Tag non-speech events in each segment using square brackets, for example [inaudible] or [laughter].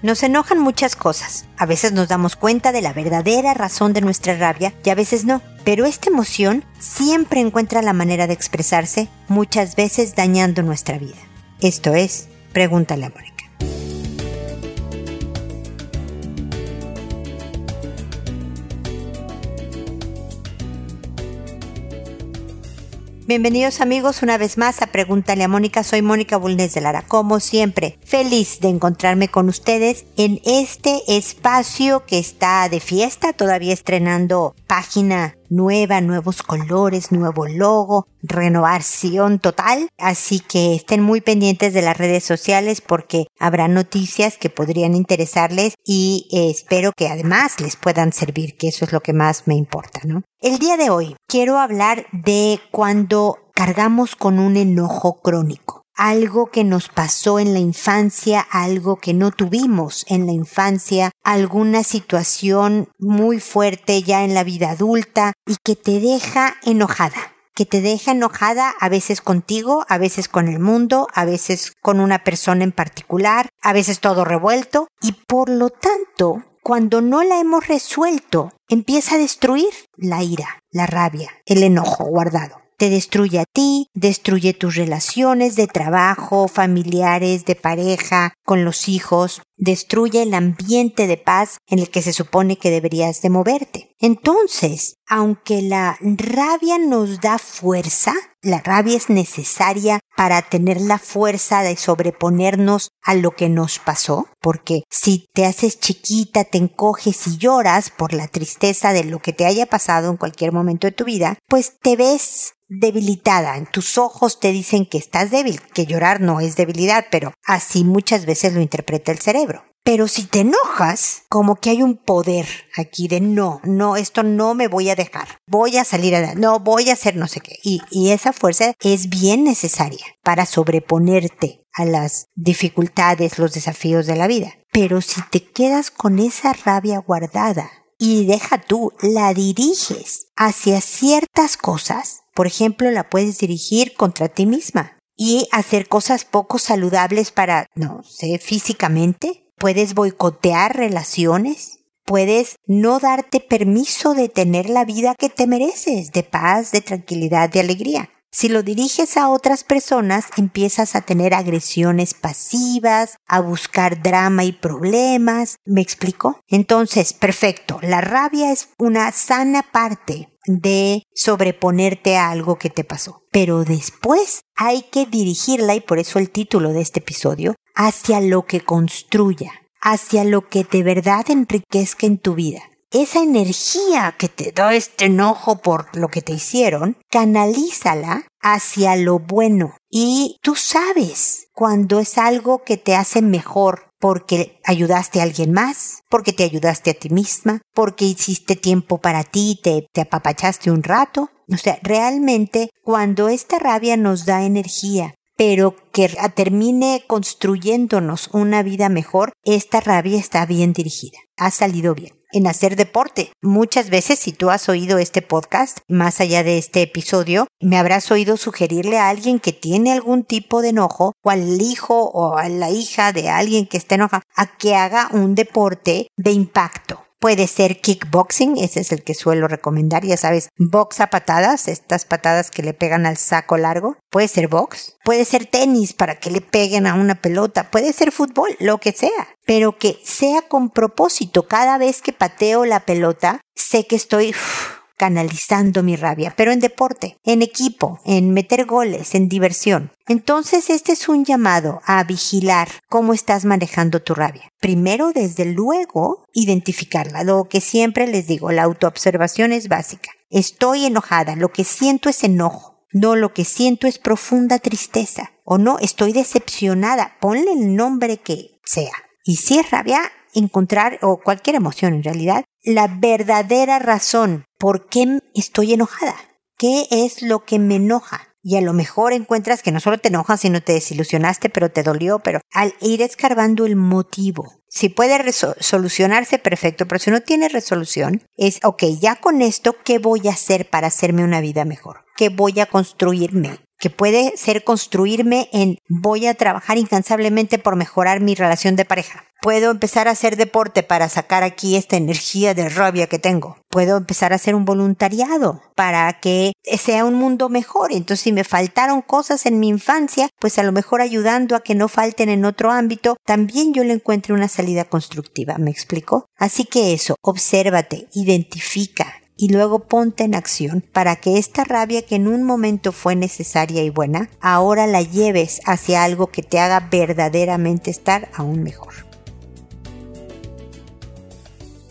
Nos enojan muchas cosas. A veces nos damos cuenta de la verdadera razón de nuestra rabia y a veces no. Pero esta emoción siempre encuentra la manera de expresarse, muchas veces dañando nuestra vida. Esto es, pregúntale a Mónica. Bienvenidos amigos una vez más a Pregúntale a Mónica. Soy Mónica Bulnes de Lara. Como siempre, feliz de encontrarme con ustedes en este espacio que está de fiesta, todavía estrenando página nueva, nuevos colores, nuevo logo, renovación total. Así que estén muy pendientes de las redes sociales porque habrá noticias que podrían interesarles y eh, espero que además les puedan servir, que eso es lo que más me importa, ¿no? El día de hoy quiero hablar de cuando cargamos con un enojo crónico algo que nos pasó en la infancia, algo que no tuvimos en la infancia, alguna situación muy fuerte ya en la vida adulta y que te deja enojada que te deja enojada a veces contigo, a veces con el mundo, a veces con una persona en particular, a veces todo revuelto. Y por lo tanto, cuando no la hemos resuelto, empieza a destruir la ira, la rabia, el enojo guardado te destruye a ti, destruye tus relaciones de trabajo, familiares, de pareja, con los hijos, destruye el ambiente de paz en el que se supone que deberías de moverte. Entonces, aunque la rabia nos da fuerza, la rabia es necesaria para tener la fuerza de sobreponernos a lo que nos pasó, porque si te haces chiquita, te encoges y lloras por la tristeza de lo que te haya pasado en cualquier momento de tu vida, pues te ves debilitada, en tus ojos te dicen que estás débil, que llorar no es debilidad, pero así muchas veces lo interpreta el cerebro. Pero si te enojas, como que hay un poder aquí de no, no, esto no me voy a dejar, voy a salir adelante, no, voy a hacer no sé qué. Y, y esa fuerza es bien necesaria para sobreponerte a las dificultades, los desafíos de la vida. Pero si te quedas con esa rabia guardada y deja tú, la diriges hacia ciertas cosas, por ejemplo, la puedes dirigir contra ti misma y hacer cosas poco saludables para, no sé, físicamente. Puedes boicotear relaciones. Puedes no darte permiso de tener la vida que te mereces, de paz, de tranquilidad, de alegría. Si lo diriges a otras personas, empiezas a tener agresiones pasivas, a buscar drama y problemas. ¿Me explico? Entonces, perfecto. La rabia es una sana parte de sobreponerte a algo que te pasó. Pero después hay que dirigirla, y por eso el título de este episodio, hacia lo que construya, hacia lo que de verdad enriquezca en tu vida esa energía que te da este enojo por lo que te hicieron, canalízala hacia lo bueno. Y tú sabes cuando es algo que te hace mejor porque ayudaste a alguien más, porque te ayudaste a ti misma, porque hiciste tiempo para ti, te, te apapachaste un rato. O sea, realmente cuando esta rabia nos da energía, pero que termine construyéndonos una vida mejor, esta rabia está bien dirigida, ha salido bien en hacer deporte. Muchas veces, si tú has oído este podcast, más allá de este episodio, me habrás oído sugerirle a alguien que tiene algún tipo de enojo, o al hijo o a la hija de alguien que está enojado, a que haga un deporte de impacto. Puede ser kickboxing, ese es el que suelo recomendar, ya sabes, box a patadas, estas patadas que le pegan al saco largo. Puede ser box, puede ser tenis para que le peguen a una pelota, puede ser fútbol, lo que sea, pero que sea con propósito. Cada vez que pateo la pelota, sé que estoy canalizando mi rabia, pero en deporte, en equipo, en meter goles, en diversión. Entonces este es un llamado a vigilar cómo estás manejando tu rabia. Primero, desde luego, identificarla. Lo que siempre les digo, la autoobservación es básica. Estoy enojada, lo que siento es enojo. No, lo que siento es profunda tristeza. O no, estoy decepcionada. Ponle el nombre que sea. Y si es rabia, encontrar, o cualquier emoción en realidad, la verdadera razón por qué estoy enojada. ¿Qué es lo que me enoja? Y a lo mejor encuentras que no solo te enojas, sino te desilusionaste, pero te dolió, pero al ir escarbando el motivo, si puede solucionarse, perfecto, pero si no tiene resolución, es, ok, ya con esto, ¿qué voy a hacer para hacerme una vida mejor? ¿Qué voy a construirme? que puede ser construirme en voy a trabajar incansablemente por mejorar mi relación de pareja. Puedo empezar a hacer deporte para sacar aquí esta energía de rabia que tengo. Puedo empezar a hacer un voluntariado para que sea un mundo mejor. Entonces, si me faltaron cosas en mi infancia, pues a lo mejor ayudando a que no falten en otro ámbito, también yo le encuentre una salida constructiva. ¿Me explico? Así que eso, obsérvate, identifica, y luego ponte en acción para que esta rabia que en un momento fue necesaria y buena, ahora la lleves hacia algo que te haga verdaderamente estar aún mejor.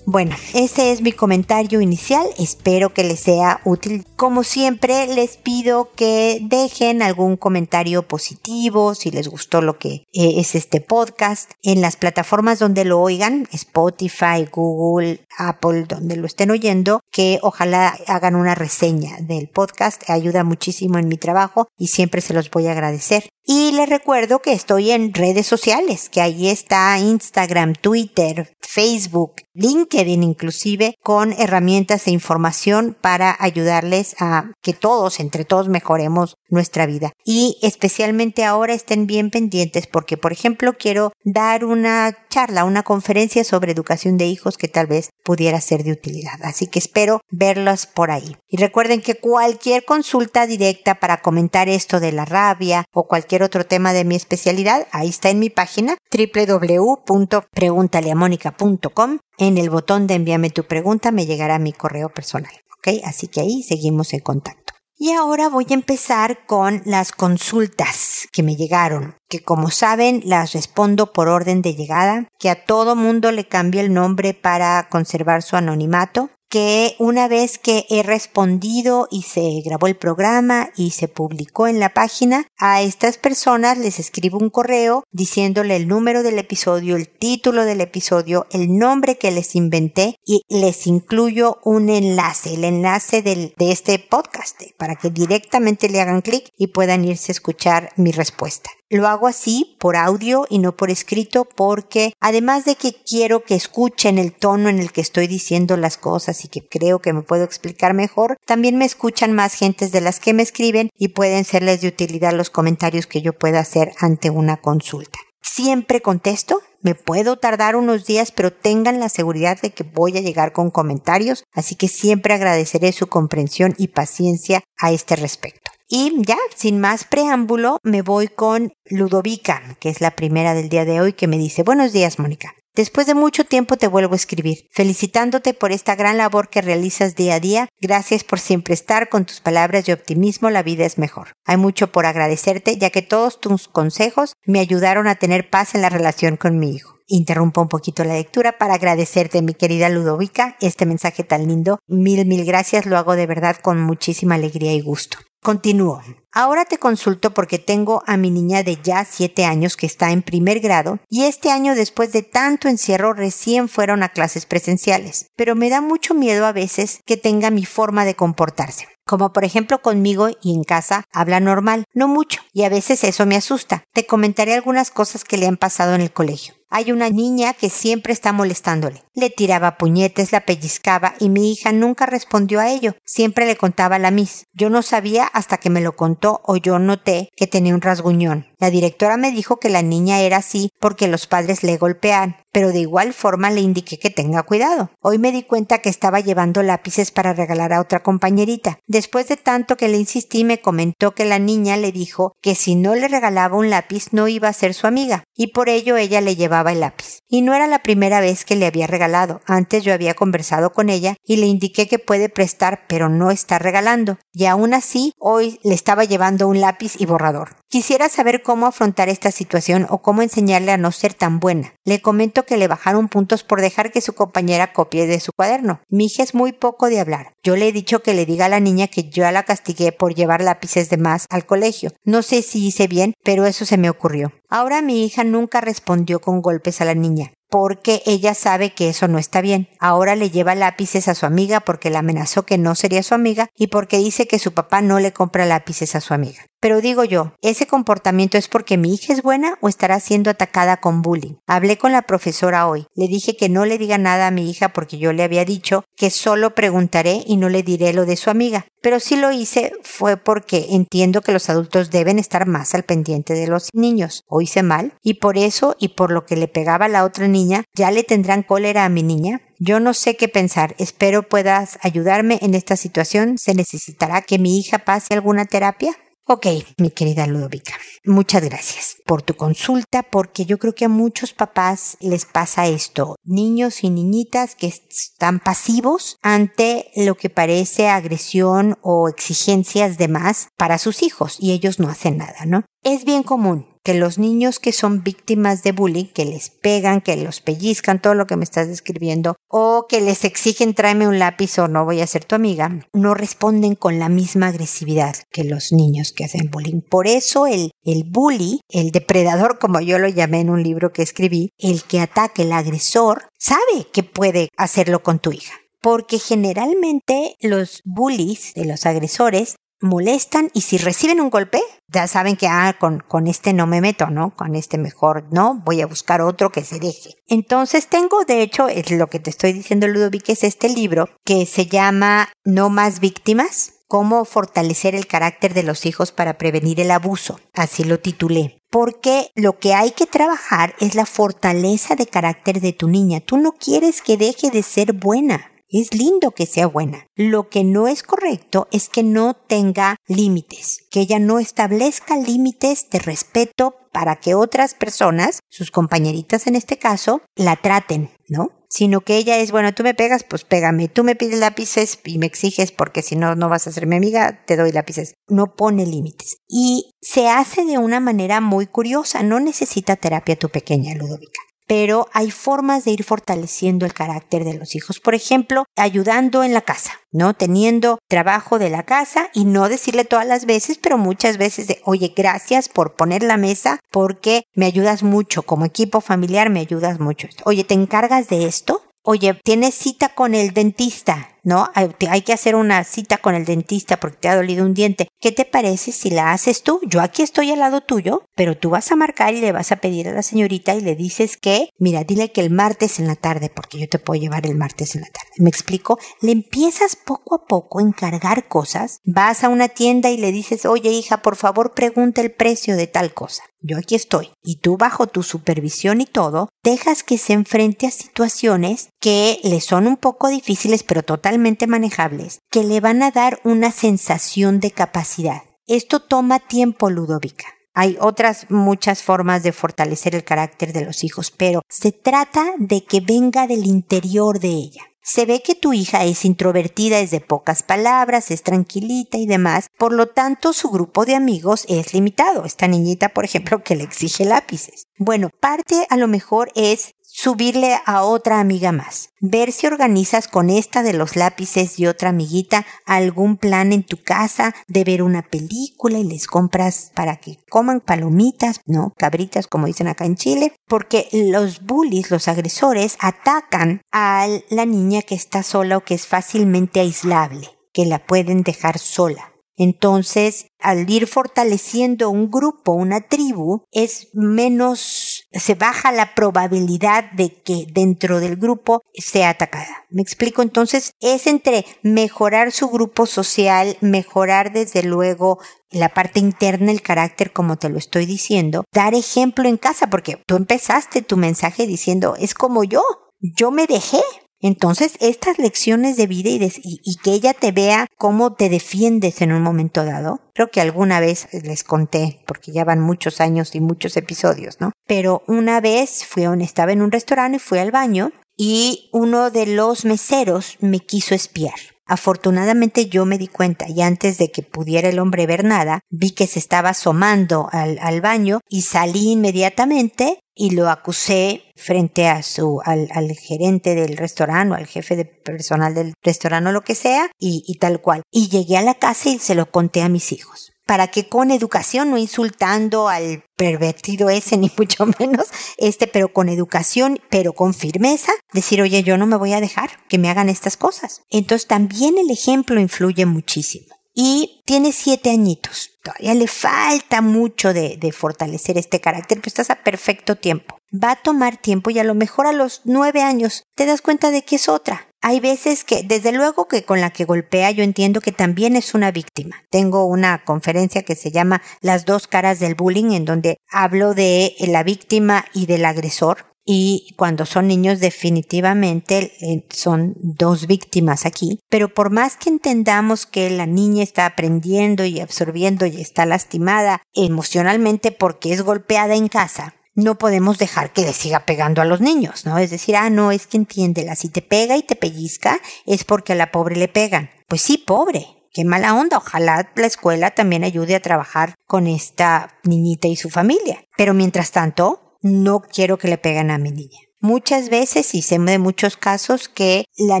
Bueno, ese es mi comentario inicial. Espero que les sea útil. Como siempre, les pido que dejen algún comentario positivo si les gustó lo que eh, es este podcast en las plataformas donde lo oigan, Spotify, Google, Apple, donde lo estén oyendo, que ojalá hagan una reseña del podcast. Ayuda muchísimo en mi trabajo y siempre se los voy a agradecer. Y les recuerdo que estoy en redes sociales, que ahí está Instagram, Twitter, Facebook, LinkedIn inclusive, con herramientas e información para ayudarles a que todos, entre todos, mejoremos nuestra vida. Y especialmente ahora estén bien pendientes porque, por ejemplo, quiero dar una charla, una conferencia sobre educación de hijos que tal vez pudiera ser de utilidad. Así que espero verlos por ahí. Y recuerden que cualquier consulta directa para comentar esto de la rabia o cualquier otro tema de mi especialidad, ahí está en mi página www.preguntaleamónica.com. En el botón de envíame tu pregunta me llegará mi correo personal. ¿Ok? Así que ahí seguimos en contacto. Y ahora voy a empezar con las consultas que me llegaron, que como saben las respondo por orden de llegada, que a todo mundo le cambie el nombre para conservar su anonimato, que una vez que he respondido y se grabó el programa y se publicó en la página, a estas personas les escribo un correo diciéndole el número del episodio, el título del episodio, el nombre que les inventé y les incluyo un enlace, el enlace del, de este podcast para que directamente le hagan clic y puedan irse a escuchar mi respuesta. Lo hago así por audio y no por escrito porque además de que quiero que escuchen el tono en el que estoy diciendo las cosas y que creo que me puedo explicar mejor, también me escuchan más gentes de las que me escriben y pueden serles de utilidad los comentarios que yo pueda hacer ante una consulta. Siempre contesto, me puedo tardar unos días, pero tengan la seguridad de que voy a llegar con comentarios, así que siempre agradeceré su comprensión y paciencia a este respecto. Y ya, sin más preámbulo, me voy con Ludovica, que es la primera del día de hoy, que me dice, buenos días, Mónica. Después de mucho tiempo te vuelvo a escribir, felicitándote por esta gran labor que realizas día a día. Gracias por siempre estar con tus palabras de optimismo, la vida es mejor. Hay mucho por agradecerte, ya que todos tus consejos me ayudaron a tener paz en la relación con mi hijo interrumpo un poquito la lectura para agradecerte, mi querida Ludovica, este mensaje tan lindo. Mil, mil gracias, lo hago de verdad con muchísima alegría y gusto. Continúo. Ahora te consulto porque tengo a mi niña de ya siete años que está en primer grado y este año después de tanto encierro recién fueron a clases presenciales, pero me da mucho miedo a veces que tenga mi forma de comportarse. Como por ejemplo conmigo y en casa habla normal, no mucho, y a veces eso me asusta. Te comentaré algunas cosas que le han pasado en el colegio. Hay una niña que siempre está molestándole. Le tiraba puñetes, la pellizcaba y mi hija nunca respondió a ello. Siempre le contaba la Miss. Yo no sabía hasta que me lo contó o yo noté que tenía un rasguñón. La directora me dijo que la niña era así porque los padres le golpean, pero de igual forma le indiqué que tenga cuidado. Hoy me di cuenta que estaba llevando lápices para regalar a otra compañerita. Después de tanto que le insistí, me comentó que la niña le dijo que si no le regalaba un lápiz no iba a ser su amiga, y por ello ella le llevaba el lápiz. Y no era la primera vez que le había regalado. Antes yo había conversado con ella y le indiqué que puede prestar, pero no está regalando. Y aún así, hoy le estaba llevando un lápiz y borrador. Quisiera saber cómo afrontar esta situación o cómo enseñarle a no ser tan buena. Le comento que le bajaron puntos por dejar que su compañera copie de su cuaderno. Mi hija es muy poco de hablar. Yo le he dicho que le diga a la niña que yo la castigué por llevar lápices de más al colegio. No sé si hice bien, pero eso se me ocurrió. Ahora mi hija nunca respondió con golpes a la niña porque ella sabe que eso no está bien. Ahora le lleva lápices a su amiga porque la amenazó que no sería su amiga y porque dice que su papá no le compra lápices a su amiga. Pero digo yo, ¿ese comportamiento es porque mi hija es buena o estará siendo atacada con bullying? Hablé con la profesora hoy. Le dije que no le diga nada a mi hija porque yo le había dicho que solo preguntaré y no le diré lo de su amiga. Pero si lo hice fue porque entiendo que los adultos deben estar más al pendiente de los niños. O hice mal y por eso y por lo que le pegaba a la otra niña, ya le tendrán cólera a mi niña. Yo no sé qué pensar. Espero puedas ayudarme en esta situación. ¿Se necesitará que mi hija pase alguna terapia? Ok, mi querida Ludovica, muchas gracias por tu consulta porque yo creo que a muchos papás les pasa esto, niños y niñitas que están pasivos ante lo que parece agresión o exigencias de más para sus hijos y ellos no hacen nada, ¿no? Es bien común que los niños que son víctimas de bullying, que les pegan, que los pellizcan, todo lo que me estás describiendo, o que les exigen tráeme un lápiz o no voy a ser tu amiga, no responden con la misma agresividad que los niños que hacen bullying. Por eso el, el bully, el depredador, como yo lo llamé en un libro que escribí, el que ataque el agresor, sabe que puede hacerlo con tu hija porque generalmente los bullies de los agresores molestan y si reciben un golpe, ya saben que, ah, con, con este no me meto, ¿no? Con este mejor no, voy a buscar otro que se deje. Entonces tengo, de hecho, es lo que te estoy diciendo, Ludovic, es este libro que se llama No más víctimas, cómo fortalecer el carácter de los hijos para prevenir el abuso. Así lo titulé. Porque lo que hay que trabajar es la fortaleza de carácter de tu niña. Tú no quieres que deje de ser buena. Es lindo que sea buena. Lo que no es correcto es que no tenga límites, que ella no establezca límites de respeto para que otras personas, sus compañeritas en este caso, la traten, ¿no? Sino que ella es, bueno, tú me pegas, pues pégame, tú me pides lápices y me exiges porque si no, no vas a ser mi amiga, te doy lápices. No pone límites. Y se hace de una manera muy curiosa, no necesita terapia tu pequeña Ludovica pero hay formas de ir fortaleciendo el carácter de los hijos. Por ejemplo, ayudando en la casa, ¿no? Teniendo trabajo de la casa y no decirle todas las veces, pero muchas veces de, oye, gracias por poner la mesa porque me ayudas mucho, como equipo familiar me ayudas mucho. Oye, ¿te encargas de esto? Oye, tienes cita con el dentista, ¿no? Hay que hacer una cita con el dentista porque te ha dolido un diente. ¿Qué te parece si la haces tú? Yo aquí estoy al lado tuyo, pero tú vas a marcar y le vas a pedir a la señorita y le dices que, mira, dile que el martes en la tarde, porque yo te puedo llevar el martes en la tarde. ¿Me explico? Le empiezas poco a poco a encargar cosas. Vas a una tienda y le dices, oye hija, por favor pregunta el precio de tal cosa yo aquí estoy, y tú bajo tu supervisión y todo, dejas que se enfrente a situaciones que le son un poco difíciles pero totalmente manejables, que le van a dar una sensación de capacidad. Esto toma tiempo, Ludovica. Hay otras muchas formas de fortalecer el carácter de los hijos, pero se trata de que venga del interior de ella. Se ve que tu hija es introvertida, es de pocas palabras, es tranquilita y demás, por lo tanto su grupo de amigos es limitado. Esta niñita, por ejemplo, que le exige lápices. Bueno, parte a lo mejor es subirle a otra amiga más. Ver si organizas con esta de los lápices y otra amiguita algún plan en tu casa de ver una película y les compras para que coman palomitas, ¿no? Cabritas como dicen acá en Chile. Porque los bullies, los agresores, atacan a la niña que está sola o que es fácilmente aislable, que la pueden dejar sola. Entonces, al ir fortaleciendo un grupo, una tribu, es menos, se baja la probabilidad de que dentro del grupo sea atacada. ¿Me explico? Entonces, es entre mejorar su grupo social, mejorar desde luego la parte interna, el carácter, como te lo estoy diciendo, dar ejemplo en casa, porque tú empezaste tu mensaje diciendo, es como yo, yo me dejé, entonces, estas lecciones de vida y, que ella te vea cómo te defiendes en un momento dado, creo que alguna vez les conté, porque ya van muchos años y muchos episodios, ¿no? Pero una vez fui, estaba en un restaurante y fui al baño y uno de los meseros me quiso espiar. Afortunadamente yo me di cuenta y antes de que pudiera el hombre ver nada, vi que se estaba asomando al, al baño y salí inmediatamente y lo acusé frente a su, al, al gerente del restaurante o al jefe de personal del restaurante o lo que sea y tal cual. Y llegué a la casa y se lo conté a mis hijos para que con educación, no insultando al pervertido ese, [laughs] ni mucho menos, este, pero con educación, pero con firmeza, decir, oye, yo no me voy a dejar que me hagan estas cosas. Entonces también el ejemplo influye muchísimo. y tiene siete añitos. Todavía le falta mucho de, fortalecer este carácter, pero estás a perfecto tiempo. Va a tomar tiempo y a lo mejor a los nueve años te das cuenta de que es otra. Hay veces que, desde luego que con la que golpea, yo entiendo que también es una víctima. Tengo una conferencia que se llama Las dos caras del bullying, en donde hablo de la víctima y del agresor. Y cuando son niños definitivamente eh, son dos víctimas aquí. Pero por más que entendamos que la niña está aprendiendo y absorbiendo y está lastimada emocionalmente porque es golpeada en casa, no podemos dejar que le siga pegando a los niños, ¿no? Es decir, ah, no, es que entiéndela, si te pega y te pellizca es porque a la pobre le pegan. Pues sí, pobre, qué mala onda. Ojalá la escuela también ayude a trabajar con esta niñita y su familia. Pero mientras tanto, no quiero que le peguen a mi niña. Muchas veces, y sé de muchos casos, que la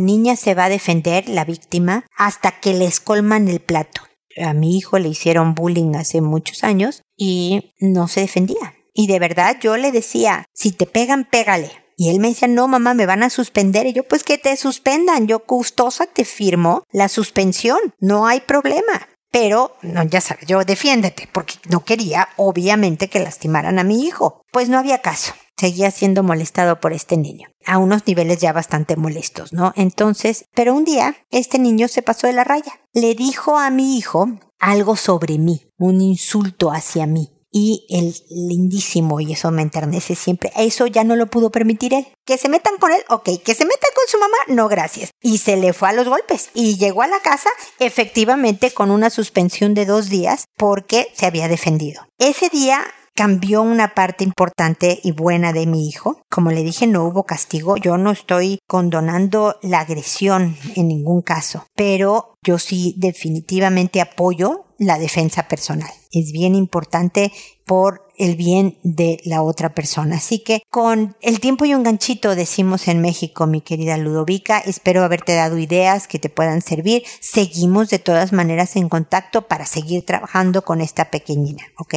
niña se va a defender, la víctima, hasta que les colman el plato. A mi hijo le hicieron bullying hace muchos años y no se defendía. Y de verdad yo le decía, si te pegan, pégale. Y él me decía, no, mamá, me van a suspender. Y yo, pues que te suspendan. Yo gustosa te firmo la suspensión. No hay problema. Pero, no, ya sabes, yo defiéndete, porque no quería, obviamente, que lastimaran a mi hijo. Pues no había caso. Seguía siendo molestado por este niño. A unos niveles ya bastante molestos, ¿no? Entonces, pero un día, este niño se pasó de la raya. Le dijo a mi hijo algo sobre mí, un insulto hacia mí y el lindísimo, y eso me enternece siempre, eso ya no lo pudo permitir él. Que se metan con él, ok, que se metan con su mamá, no gracias. Y se le fue a los golpes y llegó a la casa efectivamente con una suspensión de dos días porque se había defendido. Ese día cambió una parte importante y buena de mi hijo. Como le dije, no hubo castigo. Yo no estoy condonando la agresión en ningún caso, pero yo sí definitivamente apoyo la defensa personal. Es bien importante por el bien de la otra persona. Así que con el tiempo y un ganchito decimos en México, mi querida Ludovica, espero haberte dado ideas que te puedan servir. Seguimos de todas maneras en contacto para seguir trabajando con esta pequeñina, ¿ok?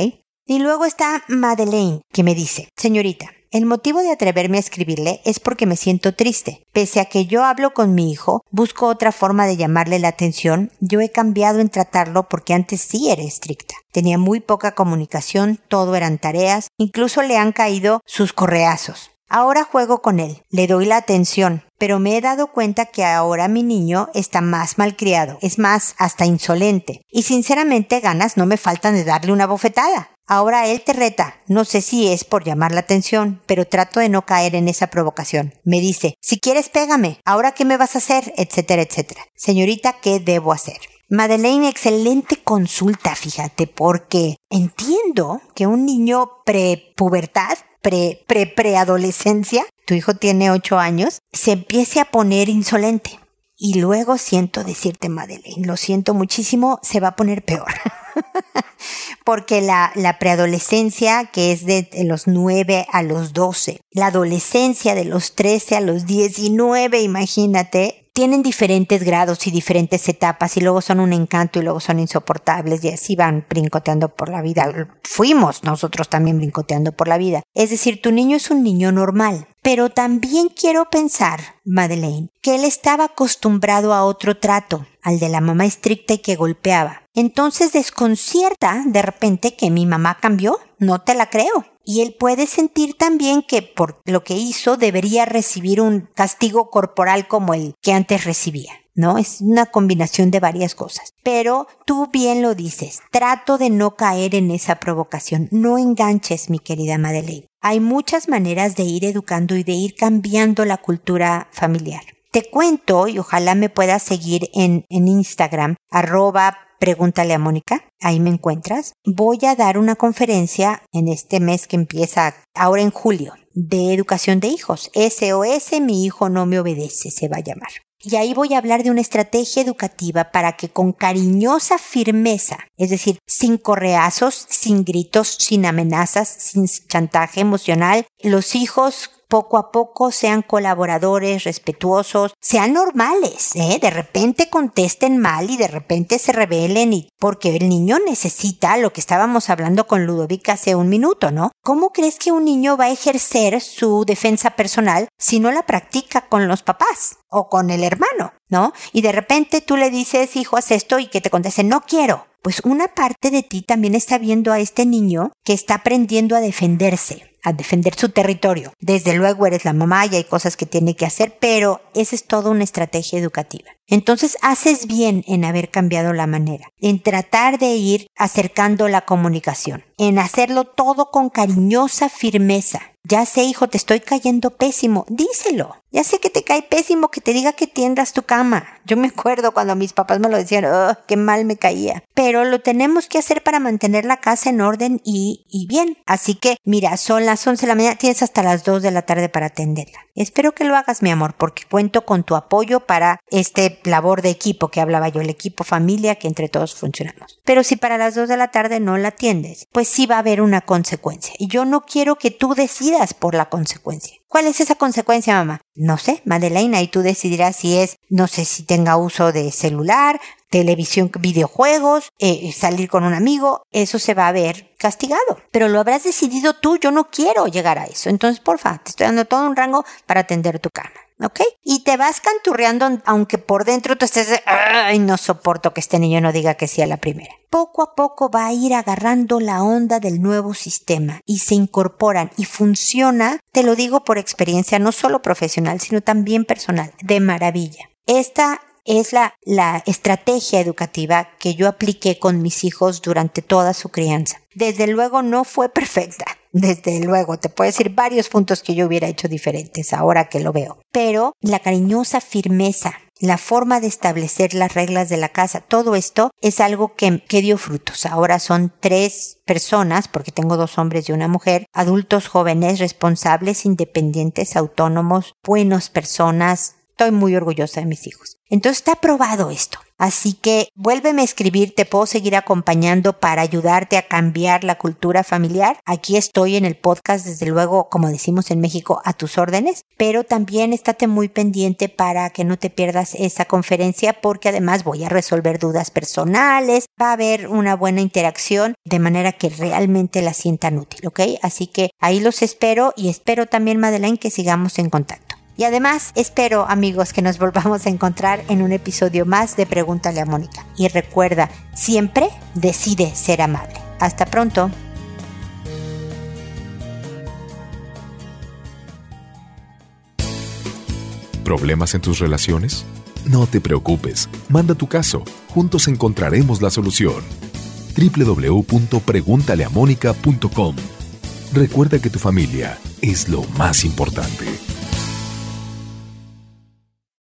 Y luego está Madeleine, que me dice, señorita, el motivo de atreverme a escribirle es porque me siento triste. Pese a que yo hablo con mi hijo, busco otra forma de llamarle la atención, yo he cambiado en tratarlo porque antes sí era estricta. Tenía muy poca comunicación, todo eran tareas, incluso le han caído sus correazos. Ahora juego con él, le doy la atención, pero me he dado cuenta que ahora mi niño está más malcriado, es más, hasta insolente, y sinceramente ganas no me faltan de darle una bofetada. Ahora él te reta. No sé si es por llamar la atención, pero trato de no caer en esa provocación. Me dice, si quieres pégame, ahora qué me vas a hacer, etcétera, etcétera. Señorita, ¿qué debo hacer? Madeleine, excelente consulta, fíjate, porque entiendo que un niño pre-pubertad, pre, pre, preadolescencia, tu hijo tiene ocho años, se empiece a poner insolente. Y luego siento decirte, Madeleine, lo siento muchísimo, se va a poner peor. [laughs] porque la, la preadolescencia, que es de los 9 a los 12, la adolescencia de los 13 a los 19, imagínate, tienen diferentes grados y diferentes etapas y luego son un encanto y luego son insoportables y así van brincoteando por la vida. Fuimos nosotros también brincoteando por la vida. Es decir, tu niño es un niño normal. Pero también quiero pensar, Madeleine, que él estaba acostumbrado a otro trato, al de la mamá estricta y que golpeaba. Entonces desconcierta de repente que mi mamá cambió. No te la creo y él puede sentir también que por lo que hizo debería recibir un castigo corporal como el que antes recibía. ¿no? Es una combinación de varias cosas. Pero tú bien lo dices, trato de no caer en esa provocación. No enganches, mi querida Madeleine. Hay muchas maneras de ir educando y de ir cambiando la cultura familiar. Te cuento, y ojalá me puedas seguir en, en Instagram, arroba Pregúntale a Mónica, ahí me encuentras. Voy a dar una conferencia en este mes que empieza ahora en julio de educación de hijos. SOS, mi hijo no me obedece, se va a llamar. Y ahí voy a hablar de una estrategia educativa para que con cariñosa firmeza, es decir, sin correazos, sin gritos, sin amenazas, sin chantaje emocional, los hijos poco a poco sean colaboradores, respetuosos, sean normales, ¿eh? De repente contesten mal y de repente se rebelen y porque el niño necesita lo que estábamos hablando con Ludovica hace un minuto, ¿no? ¿Cómo crees que un niño va a ejercer su defensa personal si no la practica con los papás o con el hermano, ¿no? Y de repente tú le dices, hijo, haz esto y que te conteste, no quiero. Pues una parte de ti también está viendo a este niño que está aprendiendo a defenderse a defender su territorio. Desde luego eres la mamá y hay cosas que tiene que hacer, pero esa es toda una estrategia educativa. Entonces haces bien en haber cambiado la manera, en tratar de ir acercando la comunicación, en hacerlo todo con cariñosa firmeza. Ya sé, hijo, te estoy cayendo pésimo. Díselo. Ya sé que te cae pésimo que te diga que tiendas tu cama. Yo me acuerdo cuando mis papás me lo decían, oh, qué mal me caía. Pero lo tenemos que hacer para mantener la casa en orden y, y bien. Así que, mira, son las 11 de la mañana, tienes hasta las 2 de la tarde para atenderla. Espero que lo hagas, mi amor, porque cuento con tu apoyo para este labor de equipo que hablaba yo, el equipo familia que entre todos funcionamos. Pero si para las 2 de la tarde no la atiendes, pues sí va a haber una consecuencia. Y yo no quiero que tú decidas por la consecuencia. ¿Cuál es esa consecuencia, mamá? No sé, Madeleine, y tú decidirás si es, no sé si tenga uso de celular, televisión, videojuegos, eh, salir con un amigo, eso se va a ver castigado. Pero lo habrás decidido tú, yo no quiero llegar a eso. Entonces, porfa, te estoy dando todo un rango para atender tu cama. ¿Ok? Y te vas canturreando aunque por dentro tú estés de, ay, no soporto que este niño no diga que sí a la primera. Poco a poco va a ir agarrando la onda del nuevo sistema y se incorporan y funciona, te lo digo por experiencia no solo profesional, sino también personal, de maravilla. Esta es la, la estrategia educativa que yo apliqué con mis hijos durante toda su crianza. Desde luego no fue perfecta. Desde luego, te puedo decir varios puntos que yo hubiera hecho diferentes ahora que lo veo. Pero la cariñosa firmeza, la forma de establecer las reglas de la casa, todo esto es algo que, que, dio frutos. Ahora son tres personas, porque tengo dos hombres y una mujer, adultos jóvenes, responsables, independientes, autónomos, buenos personas. Estoy muy orgullosa de mis hijos. Entonces está probado esto. Así que vuélveme a escribir, te puedo seguir acompañando para ayudarte a cambiar la cultura familiar. Aquí estoy en el podcast, desde luego, como decimos en México, a tus órdenes, pero también estate muy pendiente para que no te pierdas esa conferencia porque además voy a resolver dudas personales, va a haber una buena interacción de manera que realmente la sientan útil, ¿ok? Así que ahí los espero y espero también, Madeleine, que sigamos en contacto. Y además espero amigos que nos volvamos a encontrar en un episodio más de Pregúntale a Mónica. Y recuerda, siempre decide ser amable. Hasta pronto. ¿Problemas en tus relaciones? No te preocupes, manda tu caso, juntos encontraremos la solución. www.preguntaleamónica.com Recuerda que tu familia es lo más importante.